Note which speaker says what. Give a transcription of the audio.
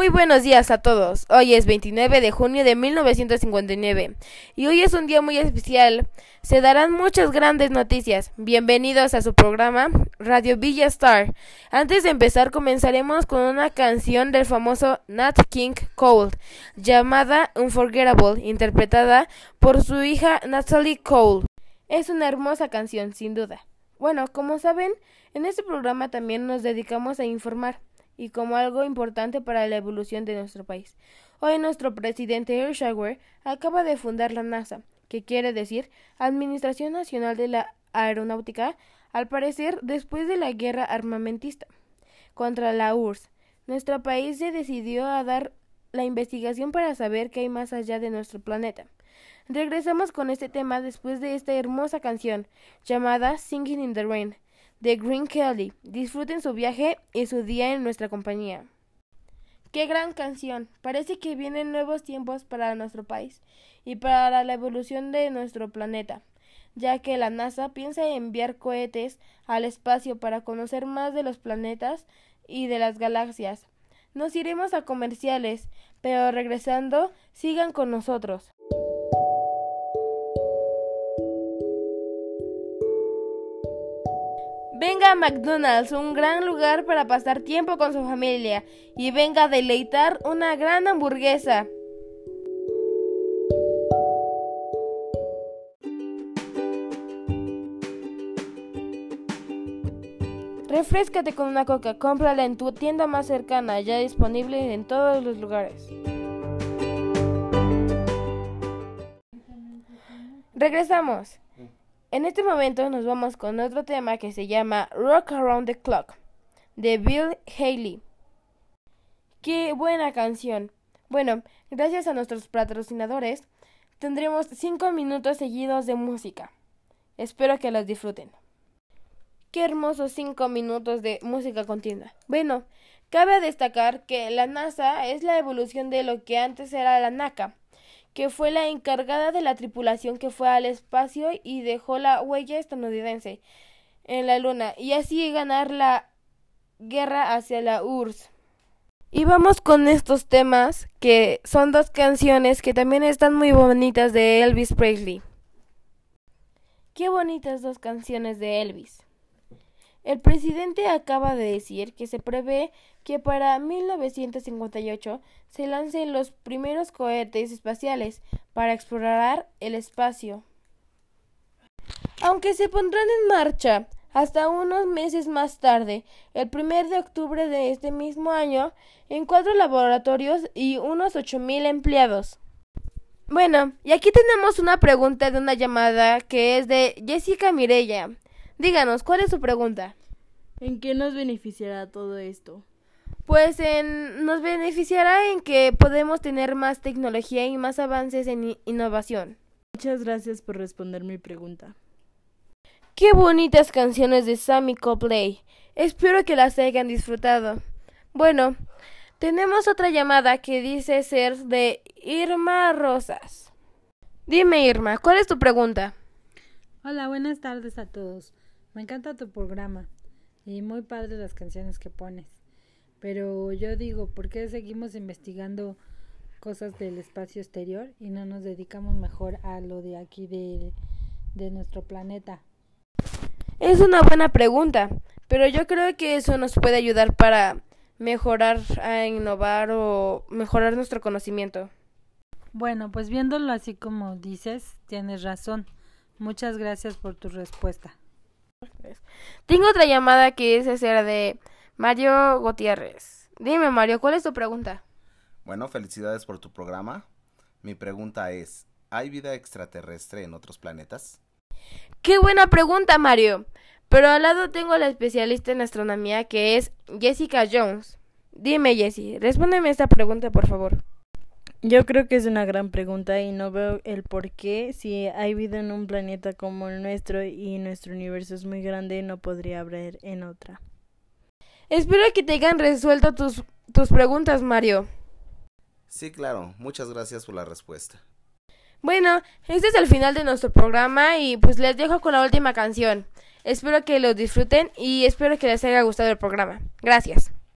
Speaker 1: Muy buenos días a todos. Hoy es 29 de junio de 1959 y hoy es un día muy especial. Se darán muchas grandes noticias. Bienvenidos a su programa Radio Villa Star. Antes de empezar comenzaremos con una canción del famoso Nat King Cole llamada Unforgettable, interpretada por su hija Natalie Cole. Es una hermosa canción, sin duda. Bueno, como saben, en este programa también nos dedicamos a informar y como algo importante para la evolución de nuestro país. Hoy nuestro presidente Schauer acaba de fundar la NASA, que quiere decir Administración Nacional de la Aeronáutica, al parecer después de la guerra armamentista contra la URSS. Nuestro país se decidió a dar la investigación para saber qué hay más allá de nuestro planeta. Regresamos con este tema después de esta hermosa canción llamada Singing in the Rain de Green Kelly. Disfruten su viaje y su día en nuestra compañía. Qué gran canción. Parece que vienen nuevos tiempos para nuestro país y para la evolución de nuestro planeta, ya que la NASA piensa enviar cohetes al espacio para conocer más de los planetas y de las galaxias. Nos iremos a comerciales, pero regresando, sigan con nosotros. Venga a McDonald's, un gran lugar para pasar tiempo con su familia, y venga a deleitar una gran hamburguesa. Refrescate con una coca, cómprala en tu tienda más cercana, ya disponible en todos los lugares. Regresamos. En este momento nos vamos con otro tema que se llama Rock Around the Clock de Bill Haley. Qué buena canción. Bueno, gracias a nuestros patrocinadores tendremos cinco minutos seguidos de música. Espero que los disfruten. Qué hermosos cinco minutos de música continua. Bueno, cabe destacar que la NASA es la evolución de lo que antes era la NACA que fue la encargada de la tripulación que fue al espacio y dejó la huella estadounidense en la luna y así ganar la guerra hacia la URSS. Y vamos con estos temas que son dos canciones que también están muy bonitas de Elvis Presley. Qué bonitas dos canciones de Elvis. El presidente acaba de decir que se prevé que para 1958 se lancen los primeros cohetes espaciales para explorar el espacio. Aunque se pondrán en marcha hasta unos meses más tarde, el primer de octubre de este mismo año, en cuatro laboratorios y unos ocho mil empleados. Bueno, y aquí tenemos una pregunta de una llamada que es de Jessica Mirella. Díganos, ¿cuál es su pregunta?
Speaker 2: ¿En qué nos beneficiará todo esto?
Speaker 1: Pues en, nos beneficiará en que podemos tener más tecnología y más avances en innovación.
Speaker 2: Muchas gracias por responder mi pregunta.
Speaker 1: Qué bonitas canciones de Sammy Copley. Espero que las hayan disfrutado. Bueno, tenemos otra llamada que dice ser de Irma Rosas. Dime, Irma, ¿cuál es tu pregunta?
Speaker 3: Hola, buenas tardes a todos. Me encanta tu programa y muy padre las canciones que pones. Pero yo digo, ¿por qué seguimos investigando cosas del espacio exterior y no nos dedicamos mejor a lo de aquí de, de nuestro planeta?
Speaker 1: Es una buena pregunta, pero yo creo que eso nos puede ayudar para mejorar, a innovar o mejorar nuestro conocimiento.
Speaker 3: Bueno, pues viéndolo así como dices, tienes razón. Muchas gracias por tu respuesta.
Speaker 1: Tengo otra llamada que es esa de Mario Gutiérrez. Dime, Mario, ¿cuál es tu pregunta?
Speaker 4: Bueno, felicidades por tu programa. Mi pregunta es, ¿hay vida extraterrestre en otros planetas?
Speaker 1: Qué buena pregunta, Mario. Pero al lado tengo a la especialista en astronomía que es Jessica Jones. Dime, Jessie, respóndeme esta pregunta, por favor.
Speaker 2: Yo creo que es una gran pregunta y no veo el por qué si hay vida en un planeta como el nuestro y nuestro universo es muy grande no podría haber en otra.
Speaker 1: Espero que te hayan resuelto tus, tus preguntas, Mario.
Speaker 4: Sí, claro. Muchas gracias por la respuesta.
Speaker 1: Bueno, este es el final de nuestro programa y pues les dejo con la última canción. Espero que lo disfruten y espero que les haya gustado el programa. Gracias.